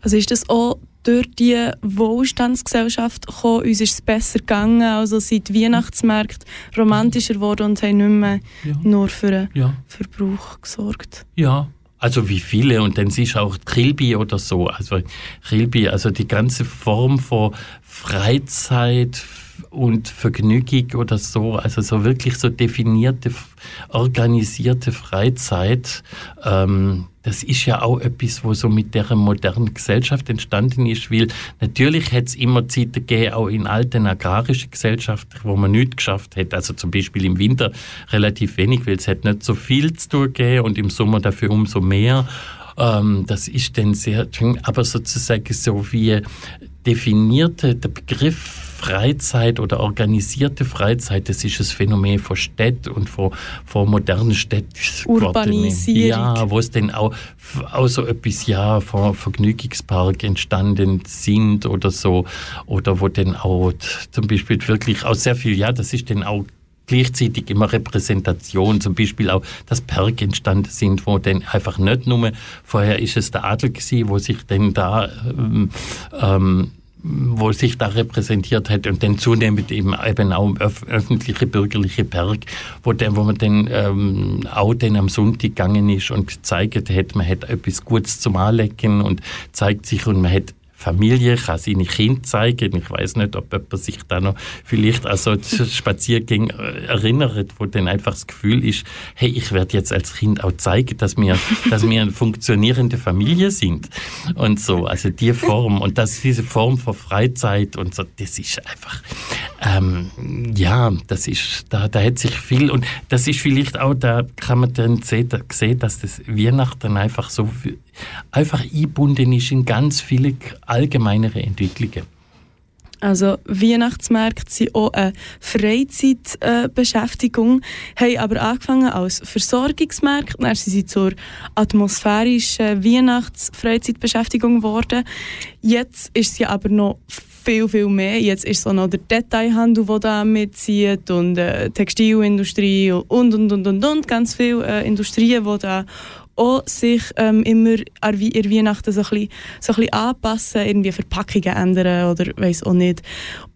Also ist das auch durch die Wohlstandsgesellschaft gekommen, uns ist es besser gegangen, also sind Weihnachtsmärkte romantischer geworden und haben nicht mehr ja. nur für den ja. Verbrauch gesorgt. Ja, also wie viele? Und dann siehst du auch Trilby oder so. Also Trilby, also die ganze Form von Freizeit und Vergnügung oder so, also so wirklich so definierte, organisierte Freizeit, ähm, das ist ja auch etwas, wo so mit der modernen Gesellschaft entstanden ist, weil natürlich hat es immer Zeiten gegeben, auch in alten agrarischen Gesellschaften, wo man nichts geschafft hat. Also zum Beispiel im Winter relativ wenig, weil es hat nicht so viel zu tun gegeben und im Sommer dafür umso mehr. Ähm, das ist dann sehr, aber sozusagen so wie definierte, der Begriff Freizeit oder organisierte Freizeit, das ist ein Phänomen von Städten und von, von modernen Städten. Urbanisierung. Ja, wo es dann auch, auch so etwas, ja, von Vergnügungspark entstanden sind oder so. Oder wo dann auch zum Beispiel wirklich auch sehr viel, ja, das ist dann auch gleichzeitig immer Repräsentation, zum Beispiel auch das Park entstanden sind, wo dann einfach nicht nur, vorher ist es der Adel gewesen, wo sich dann da ähm, ähm, wo sich da repräsentiert hat und dann zunehmend eben, eben auch öf öffentliche bürgerliche Berg, wo, der, wo man dann ähm, auch dann am Sonntag gegangen ist und gezeigt hat, man hat etwas Gutes zum Anlegen und zeigt sich und man hat Familie, kann seine Kinder zeigen. Ich weiß nicht, ob jemand sich da noch vielleicht an so Spaziergänge äh, erinnert, wo dann einfach das Gefühl ist, hey, ich werde jetzt als Kind auch zeigen, dass wir, dass wir eine funktionierende Familie sind. Und so, also die Form und das, diese Form von Freizeit und so, das ist einfach, ähm, ja, das ist, da, da hat sich viel und das ist vielleicht auch, da kann man dann sehen, dass das Weihnachten einfach so einfach eingebunden ist in ganz viele allgemeinere Entwicklungen. Also Weihnachtsmärkte sind auch eine Freizeitbeschäftigung, haben aber angefangen als Versorgungsmärkte, dann sind sie zur atmosphärischen Weihnachtsfreizeitbeschäftigung geworden. Jetzt ist sie aber noch viel, viel mehr. Jetzt ist es auch noch der Detailhandel, der da mitzieht und äh, Textilindustrie und, und, und, und, und, ganz viele äh, Industrien, die da auch sich ähm, immer an in Weihnachten so ein, bisschen, so ein bisschen anpassen, irgendwie Verpackungen ändern oder weiß auch nicht.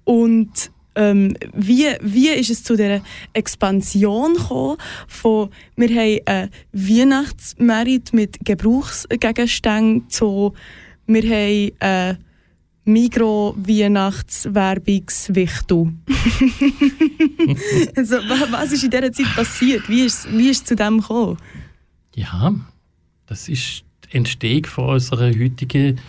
Und ähm, wie, wie ist es zu dieser Expansion gekommen von wir haben Weihnachtsmerit mit Gebrauchsgegenständen zu wir haben eine Migro-Weihnachtswerbungswichtel. also, was ist in dieser Zeit passiert? Wie ist, wie es zu dem gekommen? Ja, das ist die Entstehung von unserer heutigen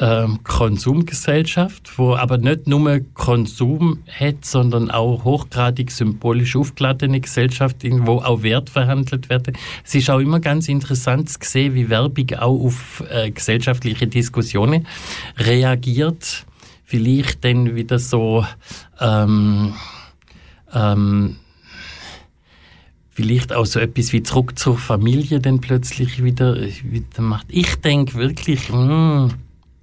ähm, Konsumgesellschaft, wo aber nicht nur Konsum hat, sondern auch hochgradig symbolisch aufgeladene Gesellschaft, wo auch Wert verhandelt werden. Es ist auch immer ganz interessant zu sehen, wie Werbung auch auf äh, gesellschaftliche Diskussionen reagiert. Vielleicht dann wieder so ähm, ähm, vielleicht auch so etwas wie zurück zur Familie dann plötzlich wieder, wieder macht. Ich denke wirklich, mh, hm,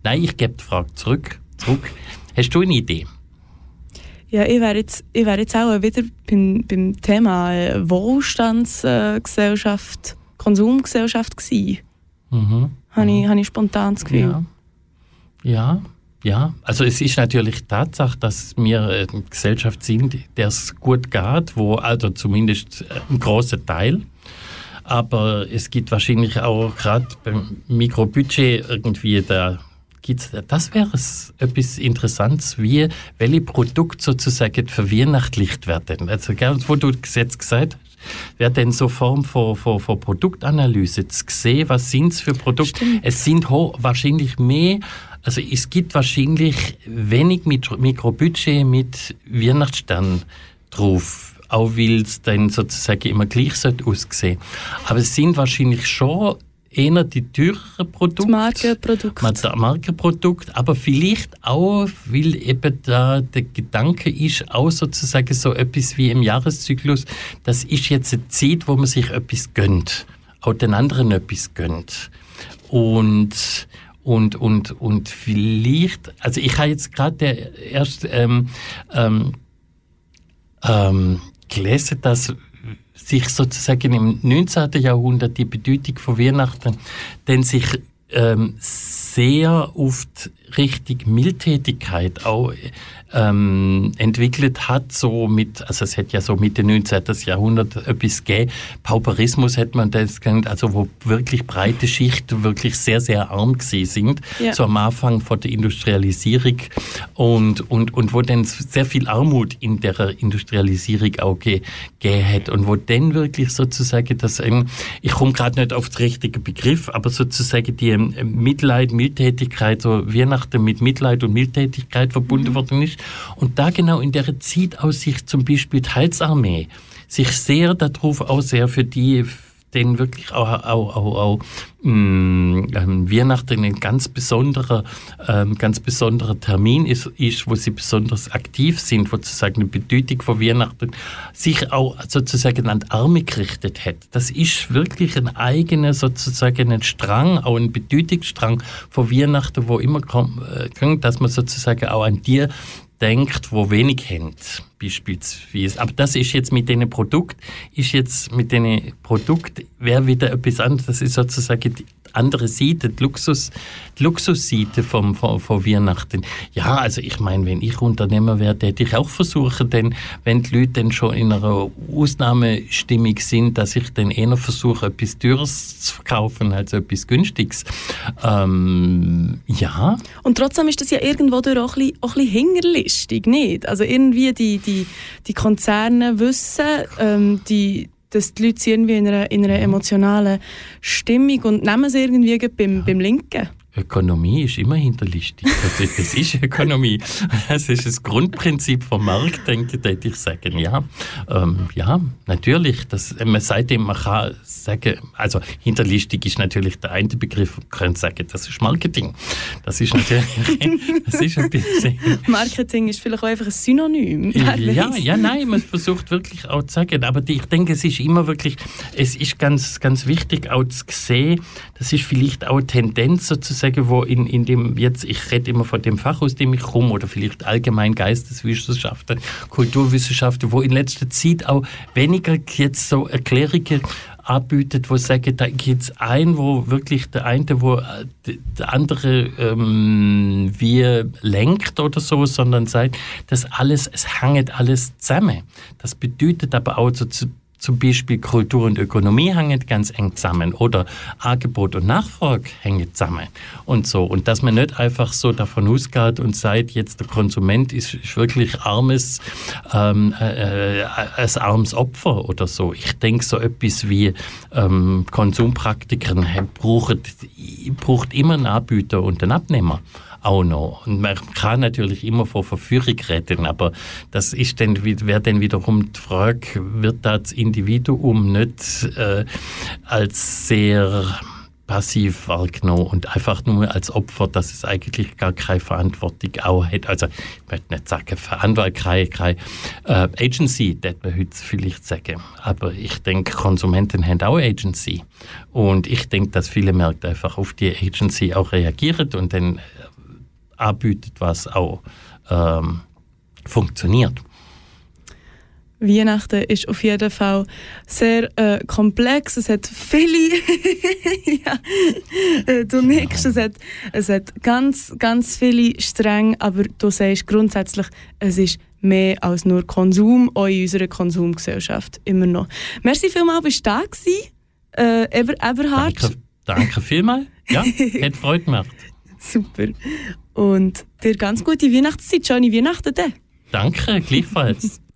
nein, ich gebe die Frage zurück. zurück. Hast du eine Idee? Ja, ich wäre jetzt, wär jetzt auch wieder beim, beim Thema äh, Wohlstandsgesellschaft, Konsumgesellschaft gewesen. Mhm. Habe ich, mhm. hab ich spontan das Gefühl. Ja. ja. Ja, also es ist natürlich Tatsache, dass wir eine Gesellschaft sind, der es gut geht, wo also zumindest ein großer Teil. Aber es gibt wahrscheinlich auch gerade beim Mikrobudget irgendwie da gibt's, das wäre etwas Interessantes, wie welche Produkte sozusagen verweihnachtlicht werden. Also, wo du jetzt gesagt hast, wäre dann so Form von, von, von Produktanalyse zu sehen, was sind es für Produkte. Stimmt. Es sind wahrscheinlich mehr also es gibt wahrscheinlich wenig Mikrobudget mit Weihnachtsstern drauf auch weil es dann sozusagen immer gleich aussehen Aber es sind wahrscheinlich schon eher die teureren Produkte. Markenprodukte. Markenprodukte, aber vielleicht auch, weil eben da der Gedanke ist, auch sozusagen so etwas wie im Jahreszyklus, das ist jetzt eine Zeit, wo man sich etwas gönnt, auch den anderen etwas gönnt. Und und, und, und vielleicht, also ich habe jetzt gerade erst ähm, ähm, ähm, gelesen, dass sich sozusagen im 19. Jahrhundert die Bedeutung von Weihnachten dann sich ähm, sehr oft richtig Mildtätigkeit auch ähm, entwickelt hat, so mit, also es hätte ja so Mitte 19. Jahrhundert etwas gegeben, Pauperismus hätte man das genannt, also wo wirklich breite Schichten wirklich sehr, sehr arm gewesen sind, ja. so am Anfang von der Industrialisierung und, und, und wo dann sehr viel Armut in der Industrialisierung auch gegeben hat und wo dann wirklich sozusagen das, ähm, ich komme gerade nicht auf den richtigen Begriff, aber sozusagen die ähm, Mitleid, Mildtätigkeit, so Weihnachten mit Mitleid und Mildtätigkeit verbunden mhm. worden ist und da genau in der Zeit aus sich zum Beispiel die Heilsarmee sich sehr darauf auch sehr für die den wirklich auch, auch, auch, auch mh, ähm, Weihnachten ein ganz besonderer, ähm, ganz besonderer Termin ist, ist, wo sie besonders aktiv sind, wo sozusagen eine Bedeutung von Weihnachten sich auch sozusagen an die Arme gerichtet hat. Das ist wirklich ein eigener sozusagen ein Strang, auch ein Bedeutungsstrang von Weihnachten, wo immer kommt, äh, dass man sozusagen auch an dir denkt, wo wenig haben, beispielsweise. Aber das ist jetzt mit diesen Produkt, ist jetzt mit diesen Produkt wäre wieder etwas anderes. Das ist sozusagen die andere Seite, die Luxus, die Luxusseite vom, vom, von Weihnachten. Ja, also ich meine, wenn ich Unternehmer wäre, hätte ich auch versuchen, denn wenn die Leute dann schon in einer Ausnahmestimmung sind, dass ich dann eher versuche, etwas Teures zu verkaufen als etwas Günstiges. Ähm, ja. Und trotzdem ist das ja irgendwo auch ein bisschen, auch ein bisschen hingerlistig, nicht? Also irgendwie die, die, die Konzerne wissen, ähm, die dass die Leute irgendwie in einer, in einer emotionalen Stimmung und nehmen es irgendwie beim, beim Linken. Ökonomie ist immer hinterlistig. Das ist Ökonomie. Das ist das Grundprinzip vom Markt, denke ich, sagen. Ja, ähm, ja natürlich. Das, man sagt man kann sagen, also hinterlistig ist natürlich der eine Begriff, man könnte sagen, das ist Marketing. Das ist natürlich, das ist ein bisschen... Marketing ist vielleicht auch einfach ein Synonym. Ja, ja, nein, man versucht wirklich auch zu sagen, aber ich denke, es ist immer wirklich, es ist ganz, ganz wichtig auch zu sehen, das ist vielleicht auch eine Tendenz sozusagen, sagen, wo in, in dem jetzt, ich rede immer von dem Fach, aus dem ich komme, oder vielleicht allgemein Geisteswissenschaften, Kulturwissenschaften, wo in letzter Zeit auch weniger jetzt so Erklärungen anbietet, wo sagen, da gibt es einen, wo wirklich der eine, wo äh, der andere ähm, wie lenkt oder so, sondern sagt, das alles, es hängt alles zusammen. Das bedeutet aber auch so zu zum Beispiel Kultur und Ökonomie hängen ganz eng zusammen oder Angebot und Nachfrage hängen zusammen und so. Und dass man nicht einfach so davon ausgeht und sagt, jetzt der Konsument ist, ist wirklich armes, ähm, äh, äh ein armes Opfer oder so. Ich denke, so etwas wie ähm, Konsumpraktiker braucht, braucht immer einen Anbieter und einen Abnehmer auch noch. Und man kann natürlich immer von Verführung reden, aber das ist dann, wäre dann wiederum die Frage, wird das Individuum nicht äh, als sehr passiv wahrgenommen und einfach nur als Opfer, dass es eigentlich gar keine Verantwortung auch hat. Also ich möchte nicht sagen Verantwortung, keine, keine äh, Agency, das man heute vielleicht sagen. Aber ich denke, Konsumenten haben auch Agency. Und ich denke, dass viele Märkte einfach auf die Agency auch reagieren und dann anbietet, was auch ähm, funktioniert. Weihnachten ist auf jeden Fall sehr äh, komplex. Es hat viele. ja, äh, du nickst. Es hat, es hat ganz, ganz viele Stränge, aber du sagst grundsätzlich, es ist mehr als nur Konsum, auch in unserer Konsumgesellschaft immer noch. Merci vielmals, bist du da gewesen, äh, Eber, Eberhard. Danke, danke vielmals. Ja, hat Freude gemacht. Super. Und dir ganz gute Weihnachtszeit. Schöne Weihnachten. Danke, gleichfalls.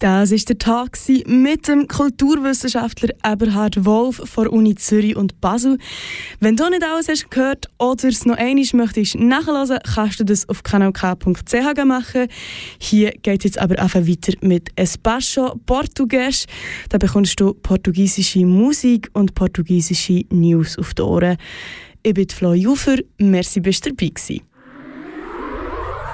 Das war der Tag mit dem Kulturwissenschaftler Eberhard Wolf von Uni Zürich und Basel. Wenn du nicht alles hast gehört oder es noch einmal möchtest nachhören, kannst du das auf kanalk.ch machen. Hier geht es jetzt aber einfach weiter mit Espaço Portugues. Da bekommst du portugiesische Musik und portugiesische News auf die Ohren. Ich bin Flo Jufer, merci, bist du dabei gewesen.